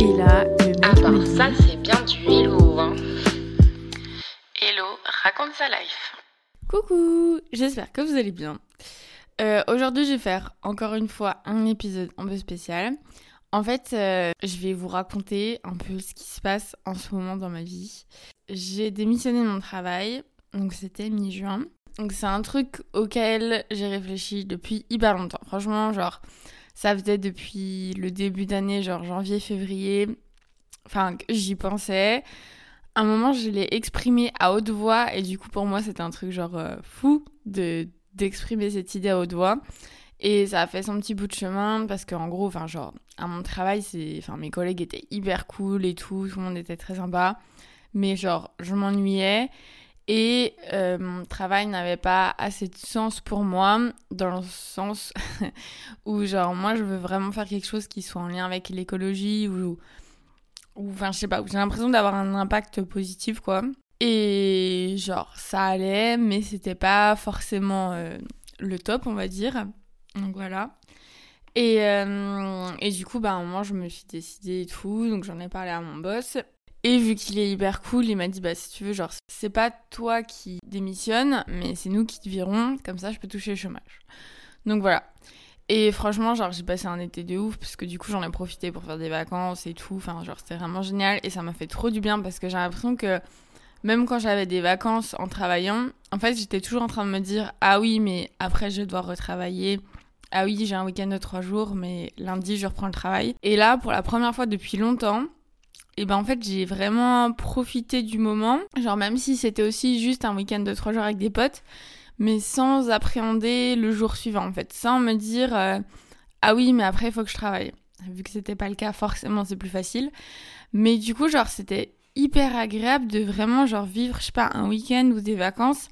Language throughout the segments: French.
Et là, le mec Ah ça c'est bien du hello hein. Hello, raconte sa life. Coucou, j'espère que vous allez bien. Euh, Aujourd'hui, je vais faire encore une fois un épisode un peu spécial. En fait, euh, je vais vous raconter un peu ce qui se passe en ce moment dans ma vie. J'ai démissionné de mon travail, donc c'était mi-juin. Donc c'est un truc auquel j'ai réfléchi depuis hyper longtemps. Franchement, genre, ça faisait depuis le début d'année, genre janvier, février. Enfin, j'y pensais. À un moment, je l'ai exprimé à haute voix et du coup, pour moi, c'était un truc genre euh, fou de d'exprimer cette idée à haute voix. Et ça a fait son petit bout de chemin parce qu'en gros, enfin, genre, à mon travail, c'est, enfin, mes collègues étaient hyper cool et tout, tout le monde était très sympa. Mais genre, je m'ennuyais et euh, mon travail n'avait pas assez de sens pour moi, dans le sens où, genre, moi, je veux vraiment faire quelque chose qui soit en lien avec l'écologie ou, ou enfin, je sais pas, j'ai l'impression d'avoir un impact positif, quoi. Et genre, ça allait, mais c'était pas forcément euh, le top, on va dire. Donc voilà. Et, euh, et du coup, bah, à un moment, je me suis décidée et tout, donc j'en ai parlé à mon boss. Et vu qu'il est hyper cool, il m'a dit, bah, si tu veux, genre, c'est pas toi qui démissionne, mais c'est nous qui te virons, comme ça, je peux toucher le chômage. Donc voilà. Et franchement, genre, j'ai passé un été de ouf, parce que du coup, j'en ai profité pour faire des vacances et tout. Enfin, genre, c'était vraiment génial, et ça m'a fait trop du bien, parce que j'ai l'impression que même quand j'avais des vacances en travaillant, en fait, j'étais toujours en train de me dire, ah oui, mais après, je dois retravailler. Ah oui, j'ai un week-end de trois jours, mais lundi, je reprends le travail. Et là, pour la première fois depuis longtemps, et ben en fait, j'ai vraiment profité du moment. Genre, même si c'était aussi juste un week-end de trois jours avec des potes, mais sans appréhender le jour suivant, en fait. Sans me dire, euh, ah oui, mais après, il faut que je travaille. Vu que c'était pas le cas, forcément, c'est plus facile. Mais du coup, genre, c'était hyper agréable de vraiment, genre, vivre, je sais pas, un week-end ou des vacances,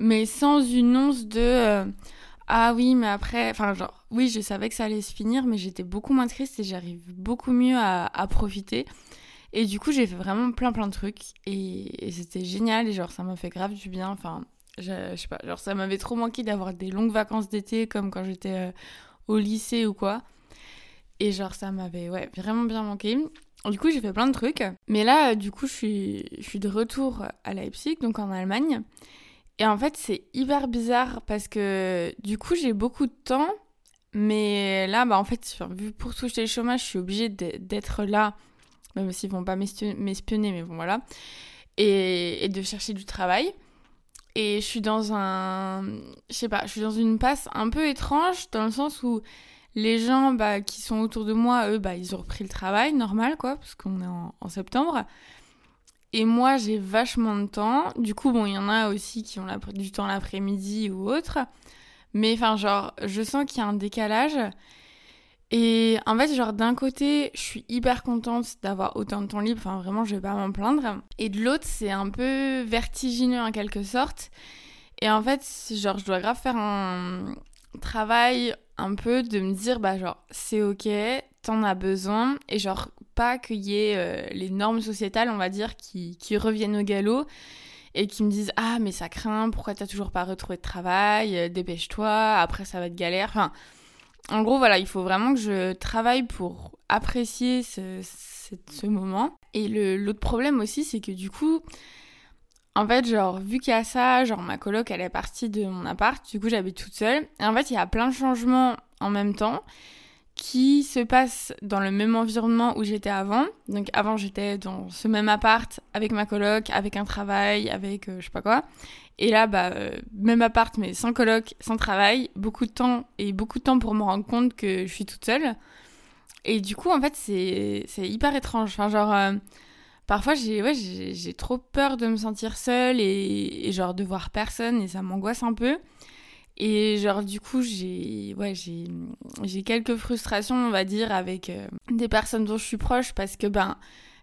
mais sans une once de. euh, ah oui, mais après, enfin, genre, oui, je savais que ça allait se finir, mais j'étais beaucoup moins triste et j'arrive beaucoup mieux à, profiter. Et du coup, j'ai fait vraiment plein plein de trucs et, c'était génial et genre, ça m'a fait grave du bien. Enfin, je, sais pas, genre, ça m'avait trop manqué d'avoir des longues vacances d'été comme quand j'étais euh, au lycée ou quoi. Et genre, ça m'avait, ouais, vraiment bien manqué. Du coup, j'ai fait plein de trucs. Mais là, du coup, je suis de retour à Leipzig, donc en Allemagne. Et en fait, c'est hyper bizarre parce que du coup, j'ai beaucoup de temps. Mais là, bah, en fait, vu pour toucher le chômage, je suis obligée d'être là. Même s'ils vont pas m'espionner, mais bon, voilà. Et, et de chercher du travail. Et je suis dans un. Je sais pas, je suis dans une passe un peu étrange dans le sens où les gens bah, qui sont autour de moi, eux, bah, ils ont repris le travail, normal, quoi, parce qu'on est en septembre. Et moi, j'ai vachement de temps. Du coup, bon, il y en a aussi qui ont du temps l'après-midi ou autre. Mais enfin, genre, je sens qu'il y a un décalage. Et en fait, genre, d'un côté, je suis hyper contente d'avoir autant de temps libre. Enfin, vraiment, je vais pas m'en plaindre. Et de l'autre, c'est un peu vertigineux en quelque sorte. Et en fait, genre, je dois grave faire un travail un peu de me dire, bah, genre, c'est ok, t'en as besoin. Et genre, pas qu'il y ait euh, les normes sociétales, on va dire, qui, qui reviennent au galop et qui me disent Ah, mais ça craint, pourquoi t'as toujours pas retrouvé de travail Euh, Dépêche-toi, après ça va être galère. Enfin, en gros, voilà, il faut vraiment que je travaille pour apprécier ce, ce, ce moment. Et l'autre problème aussi, c'est que du coup, en fait, genre, vu qu'il y a ça, genre, ma coloc, elle est partie de mon appart, du coup, j'habite toute seule. Et en fait, il y a plein de changements en même temps qui se passent dans le même environnement où j'étais avant. Donc avant j'étais dans ce même appart avec ma coloc, avec un travail, avec euh, je sais pas quoi. Et là bah euh, même appart mais sans coloc, sans travail, beaucoup de temps et beaucoup de temps pour me rendre compte que je suis toute seule. Et du coup en fait c'est c'est hyper étrange. Enfin genre euh, parfois j'ai ouais j'ai trop peur de me sentir seule et, et genre de voir personne et ça m'angoisse un peu. Et genre du coup j'ai ouais j'ai j'ai quelques frustrations on va dire avec euh, des personnes dont je suis proche parce que ben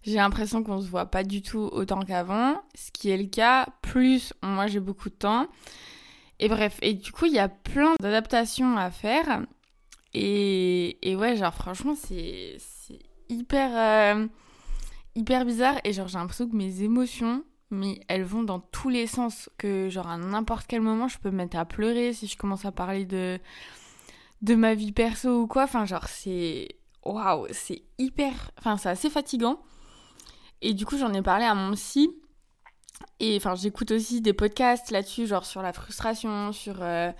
j'ai l'impression qu'on se voit pas du tout autant qu'avant, ce qui est le cas. Plus moi j'ai beaucoup de temps. Et bref, et du coup il y a plein d'adaptations à faire. Et, et ouais genre franchement c'est hyper euh, hyper bizarre et genre j'ai l'impression que mes émotions mais elles vont dans tous les sens que genre à n'importe quel moment je peux me mettre à pleurer si je commence à parler de de ma vie perso ou quoi enfin genre c'est waouh, c'est hyper. Enfin, c'est assez fatigant. Et du coup, j'en ai parlé à mon psy. Et enfin, j'écoute aussi des podcasts là-dessus, genre sur la frustration, sur. euh,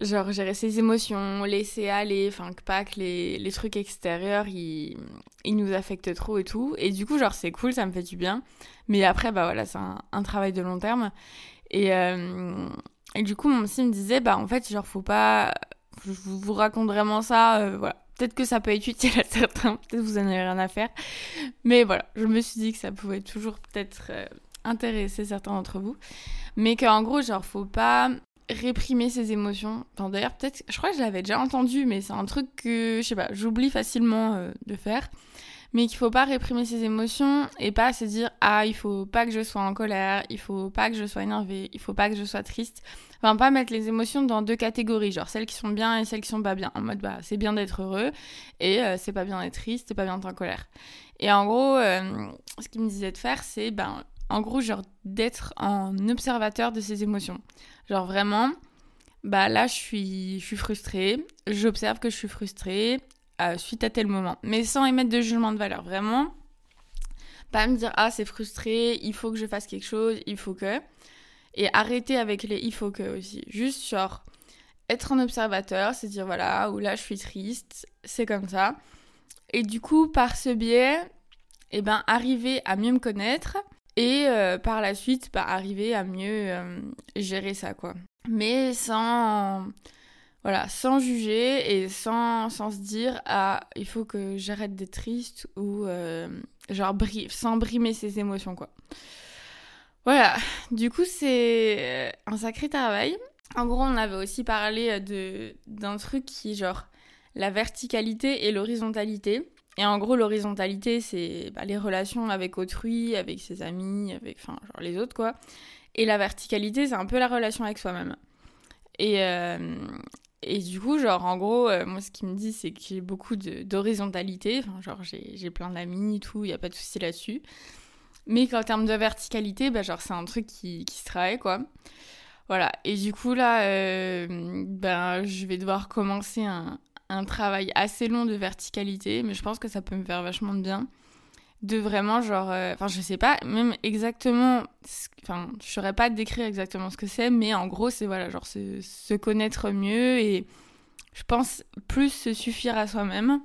genre gérer ses émotions, laisser aller, enfin que pas que les, les trucs extérieurs ils, ils nous affectent trop et tout. Et du coup, genre c'est cool, ça me fait du bien. Mais après, bah voilà, c'est un, travail de long terme. Et, euh, et du coup, mon psy me disait, bah en fait, genre faut pas. Je vous, vous raconte vraiment ça, euh, voilà. Peut-être que ça peut être utile à certains, peut-être vous en avez rien à faire. Mais voilà, je me suis dit que ça pouvait toujours peut-être euh, intéresser certains d'entre vous. Mais qu'en gros, genre, faut pas réprimer ses émotions. Enfin, d'ailleurs, peut-être, je crois que je l'avais déjà entendu, mais c'est un truc que, je sais pas, j'oublie facilement euh, de faire. Mais qu'il faut pas réprimer ses émotions et pas se dire ah il faut pas que je sois en colère, il faut pas que je sois énervée, il faut pas que je sois triste. Enfin pas mettre les émotions dans deux catégories, genre celles qui sont bien et celles qui sont pas bien. En mode bah c'est bien d'être heureux et euh, c'est pas bien d'être triste, c'est pas bien d'être en colère. Et en gros, euh, ce qu'il me disait de faire, c'est ben en gros genre d'être en observateur de ses émotions. Genre vraiment, bah là je suis, je suis frustrée, j'observe que je suis frustrée euh, suite à tel moment, mais sans émettre de jugement de valeur. Vraiment, pas me dire ah c'est frustré, il faut que je fasse quelque chose, il faut que, et arrêter avec les il faut que aussi. Juste genre être en observateur, c'est dire voilà ou là je suis triste, c'est comme ça. Et du coup par ce biais, eh ben arriver à mieux me connaître et euh, par la suite bah, arriver à mieux euh, gérer ça quoi. Mais sans voilà sans juger et sans, sans se dire ah il faut que j'arrête d'être triste ou euh, genre sans brimer ses émotions quoi. Voilà. Du coup c'est un sacré travail. En gros on avait aussi parlé d'un truc qui est genre la verticalité et l'horizontalité et en gros, l'horizontalité, c'est bah, les relations avec autrui, avec ses amis, avec enfin, genre les autres, quoi. Et la verticalité, c'est un peu la relation avec soi-même. Et, euh, et du coup, genre, en gros, euh, moi, ce qui me dit, c'est que j'ai beaucoup d'horizontalité. Enfin, genre, j'ai plein d'amis et tout, il n'y a pas de souci là-dessus. Mais qu'en termes de verticalité, bah, genre, c'est un truc qui, qui se travaille, quoi. Voilà. Et du coup, là, euh, ben, je vais devoir commencer un, un travail assez long de verticalité, mais je pense que ça peut me faire vachement de bien. De vraiment, genre, enfin, euh, je sais pas, même exactement, enfin, je saurais pas décrire exactement ce que c'est, mais en gros, c'est voilà, genre, se, se, connaître mieux et je pense plus se suffire à soi-même.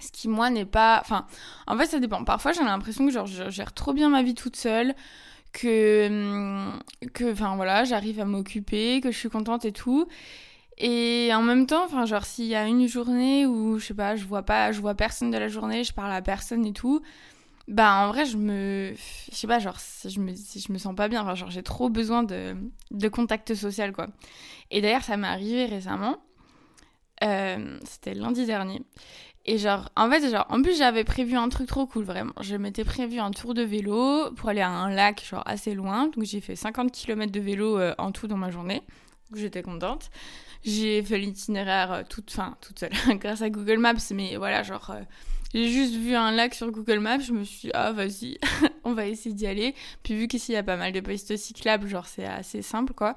Ce qui, moi, n'est pas. Enfin, en fait, ça dépend. Parfois, j'ai l'impression que, genre, je gère trop bien ma vie toute seule, que. que, enfin, voilà, j'arrive à m'occuper, que je suis contente et tout. Et en même temps, enfin, genre, s'il y a une journée où, je sais pas, je vois pas, je vois personne de la journée, je parle à personne et tout, bah, en vrai, je me, je sais pas, genre, je me, je me sens pas bien, enfin, genre, j'ai trop besoin de, de contact social, quoi. Et d'ailleurs, ça m'est arrivé récemment, euh, c'était lundi dernier. Et genre, en fait, genre, en plus, j'avais prévu un truc trop cool, vraiment. Je m'étais prévu un tour de vélo pour aller à un lac, genre, assez loin. Donc, j'ai fait 50 km de vélo euh, en tout dans ma journée. J'étais contente. J'ai fait l'itinéraire toute, fin, toute seule grâce à Google Maps, mais voilà, genre, euh, j'ai juste vu un lac sur Google Maps, je me suis dit, ah, vas-y, on va essayer d'y aller. Puis vu qu'ici, il y a pas mal de pistes cyclables, genre, c'est assez simple, quoi.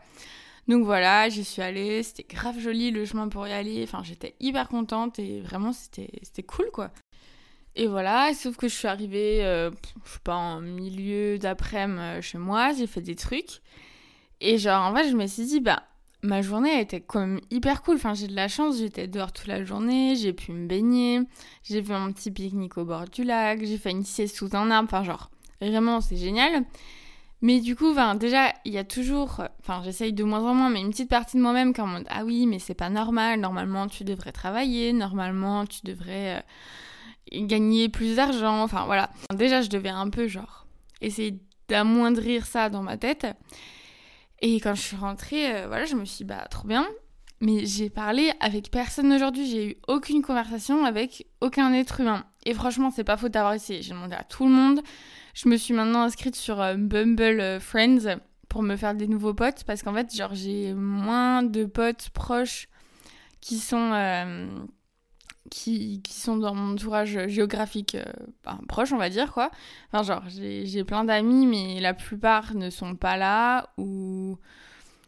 Donc voilà, j'y suis allée, c'était grave joli le chemin pour y aller, enfin, j'étais hyper contente et vraiment, c'était cool, quoi. Et voilà, sauf que je suis arrivée, euh, sais pas, en milieu d'après-midi chez moi, j'ai fait des trucs. Et genre, en fait, je me suis dit, bah, ma journée a été quand même hyper cool. Enfin, j'ai de la chance, j'étais dehors toute la journée, j'ai pu me baigner, j'ai fait un petit pique-nique au bord du lac, j'ai fait une sieste sous un arbre. Enfin, genre, vraiment, c'est génial. Mais du coup, enfin, déjà, il y a toujours, enfin, j'essaye de moins en moins, mais une petite partie de moi-même qui en mode Ah oui, mais c'est pas normal, normalement, tu devrais travailler, normalement, tu devrais euh, gagner plus d'argent. Enfin, voilà. Déjà, je devais un peu, genre, essayer d'amoindrir ça dans ma tête. Et quand je suis rentrée, euh, voilà, je me suis dit, bah, trop bien. Mais j'ai parlé avec personne aujourd'hui, j'ai eu aucune conversation avec aucun être humain. Et franchement, c'est pas faute d'avoir essayé. J'ai demandé à tout le monde. Je me suis maintenant inscrite sur euh, Bumble euh, Friends pour me faire des nouveaux potes parce qu'en fait, genre, j'ai moins de potes proches qui sont. Qui, qui, sont dans mon entourage géographique euh, ben, proche, on va dire, quoi. Enfin, genre, j'ai plein d'amis, mais la plupart ne sont pas là, ou...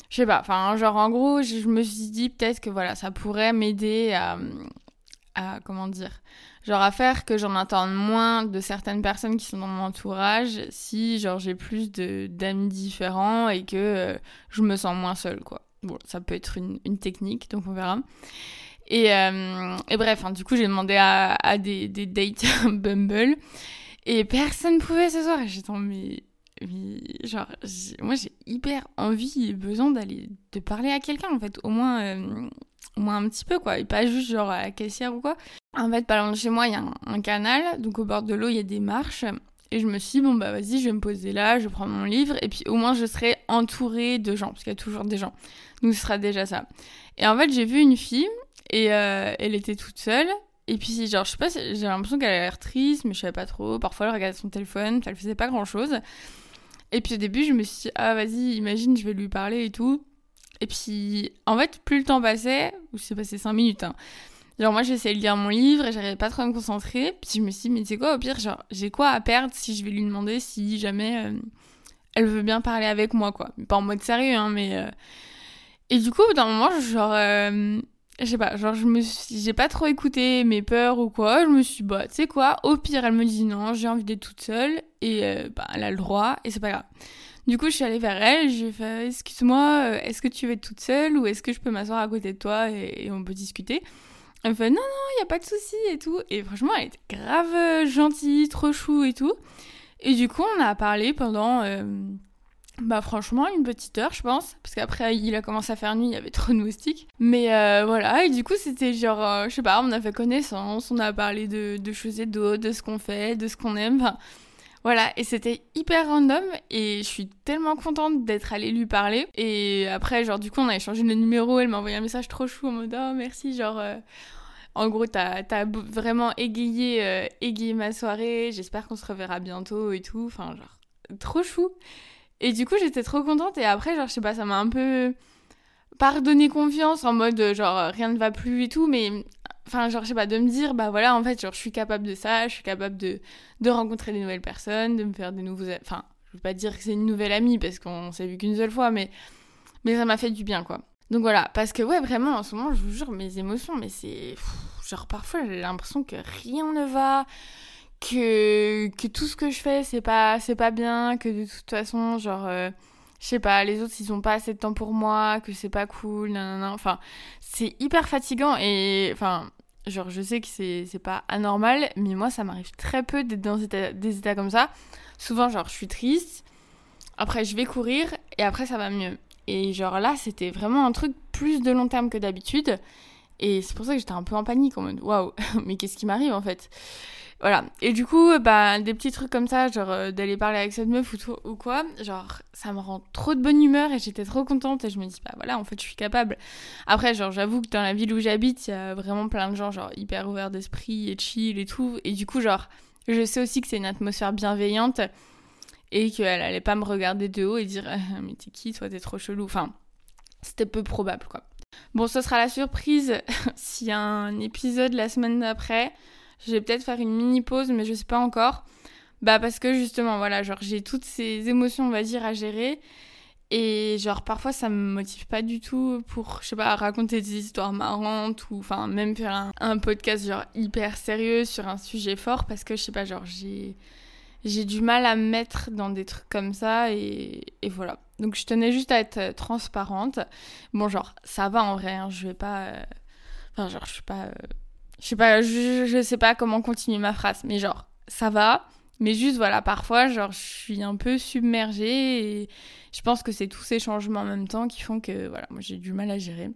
Je sais pas, enfin, genre, en gros, je, me suis dit peut-être que, voilà, ça pourrait m'aider à, comment dire genre à faire que j'en entende moins de certaines personnes qui sont dans mon entourage si genre j'ai plus d'amis différents et que euh, je me sens moins seule quoi. Bon ça peut être une technique donc on verra et, euh, et bref hein, du coup j'ai demandé à, à des, des dates Bumble. Et personne pouvait ce soir. J'étais en mais mais genre moi j'ai hyper envie et besoin d'aller de parler à quelqu'un en fait. Au moins euh, au moins un petit peu quoi. Et pas juste genre à la caissière ou quoi. En fait pas loin de chez moi il y a un, un, canal. Donc au bord de l'eau il y a des marches. Et je me suis dit bon bah vas-y je vais me poser là je prends mon livre. Et puis au moins je serai entourée de gens parce qu'il y a toujours des gens. Donc ce sera déjà ça. Et en fait j'ai vu une fille et euh, elle était toute seule et puis genre je sais pas j'ai l'impression qu'elle a l'air triste mais je savais pas trop parfois elle regardait son téléphone elle faisait pas grand chose et puis au début, je me suis dit, ah vas-y, imagine, je vais lui parler et tout. Et puis, en fait, plus le temps passait, ou c'est passé 5 minutes, hein. Genre, moi, j'essayais de lire mon livre et j'arrivais pas trop à me concentrer. Puis je me suis dit, mais c'est quoi, au pire, genre, j'ai quoi à perdre si je vais lui demander si jamais euh, elle veut bien parler avec moi, quoi. Pas en mode sérieux, hein, mais. Euh... Et du coup, d'un moment, genre. Je sais pas, genre je me suis, j'ai pas trop écouté mes peurs ou quoi, je me suis bah tu sais quoi, au pire elle me dit non, j'ai envie d'être toute seule et euh, bah elle a le droit et c'est pas grave. Du coup je suis allée vers elle, j'ai fait excuse-moi, euh, est-ce que tu veux être toute seule ou est-ce que je peux m'asseoir à côté de toi et, on peut discuter? Elle me fait non non, y a pas de souci et tout et franchement elle était grave euh, gentille, trop chou et tout. Et du coup on a parlé pendant bah franchement une petite heure je pense parce qu'après il a commencé à faire nuit il y avait trop de moustiques mais euh, voilà et du coup c'était genre euh, je sais pas on a fait connaissance on a parlé de, de choses et d'autres de ce qu'on fait de ce qu'on aime enfin, voilà et c'était hyper random et je suis tellement contente d'être allée lui parler et après genre du coup on a échangé le numéro elle m'a envoyé un message trop chou en mode oh merci genre euh, en gros, t'as as vraiment égayé, égayé ma soirée. J'espère qu'on se reverra bientôt et tout. Enfin, genre, trop chou. Et du coup, j'étais trop contente. Et après, genre, je sais pas, ça m'a un peu pardonné confiance en mode, genre, rien ne va plus et tout. Mais, enfin, genre, je sais pas, de me dire, bah voilà, en fait, genre, je suis capable de ça. Je suis capable de, de rencontrer des nouvelles personnes, de me faire des nouveaux. Enfin, je veux pas dire que c'est une nouvelle amie parce qu'on s'est vu qu'une seule fois, mais, mais ça m'a fait du bien, quoi. Donc voilà, parce que ouais, vraiment, en ce moment, je vous jure, mes émotions, mais c'est. Genre, parfois, j'ai l'impression que rien ne va que, tout ce que je fais c'est pas c'est pas bien que de toute façon genre euh, je sais pas les autres ils ont pas assez de temps pour moi que c'est pas cool nanana. enfin c'est hyper fatigant et enfin genre je sais que c'est pas anormal mais moi ça m'arrive très peu d'être dans états, des états comme ça souvent genre je suis triste après je vais courir et après ça va mieux et genre là c'était vraiment un truc plus de long terme que d'habitude et c'est pour ça que j'étais un peu en panique en mode waouh mais qu'est-ce qui m'arrive en fait? Voilà. Et du coup, bah, des petits trucs comme ça, genre euh, d'aller parler avec cette meuf ou, quoi, genre, ça me rend trop de bonne humeur et j'étais trop contente et je me dis, bah voilà, en fait, je suis capable. Après, genre, j'avoue que dans la ville où j'habite, il y a vraiment plein de gens, genre, hyper ouverts d'esprit et chill et tout. Et du coup, genre, je sais aussi que c'est une atmosphère bienveillante et qu'elle allait pas me regarder de haut et dire, ah, mais t'es qui, toi, t'es trop chelou. Enfin, c'était peu probable, quoi. Bon, ce sera la surprise s'il y a un épisode la semaine d'après. Je vais peut-être faire une mini pause, mais je sais pas encore. Bah parce que justement, voilà, genre j'ai toutes ces émotions, on va dire, à gérer. Et genre parfois ça me motive pas du tout pour, je sais pas, raconter des histoires marrantes ou enfin même faire un, podcast genre hyper sérieux sur un sujet fort parce que je sais pas, genre j'ai j'ai du mal à me mettre dans des trucs comme ça et, et, voilà. Donc je tenais juste à être transparente. Bon genre ça va en vrai, hein, je vais pas... Euh... Enfin genre je suis pas... Euh je sais pas, je, sais pas comment continuer ma phrase, mais genre, ça va. Mais juste, voilà, parfois, genre, je suis un peu submergée et je pense que c'est tous ces changements en même temps qui font que, voilà, moi j'ai du mal à gérer.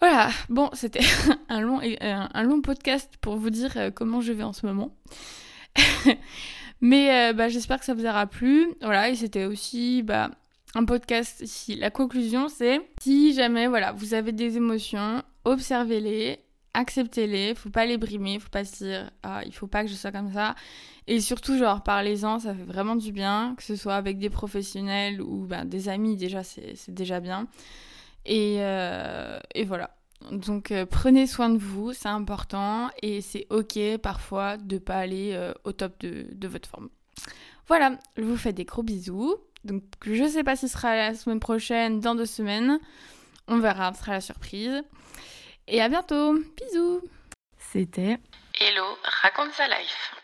Voilà, bon, c'était un long, un, un, long podcast pour vous dire euh, comment je vais en ce moment. Mais euh, bah, j'espère que ça vous aura plu. Voilà, et c'était aussi bah, un podcast ici. La conclusion, c'est si jamais voilà, vous avez des émotions, observez-les, acceptez-les, faut pas les brimer, faut pas se dire ah, il faut pas que je sois comme ça. Et surtout, genre, parlez-en, ça fait vraiment du bien, que ce soit avec des professionnels ou ben, des amis, déjà, c'est déjà bien. Et, euh, voilà. Donc, euh, prenez soin de vous, c'est important, et c'est ok parfois de pas aller euh, au top de, de, votre forme. Voilà, je vous fais des gros bisous. Donc, je sais pas si ce sera la semaine prochaine, dans deux semaines. On verra, ce sera la surprise. Et à bientôt. Bisous C'était Hello, raconte sa life.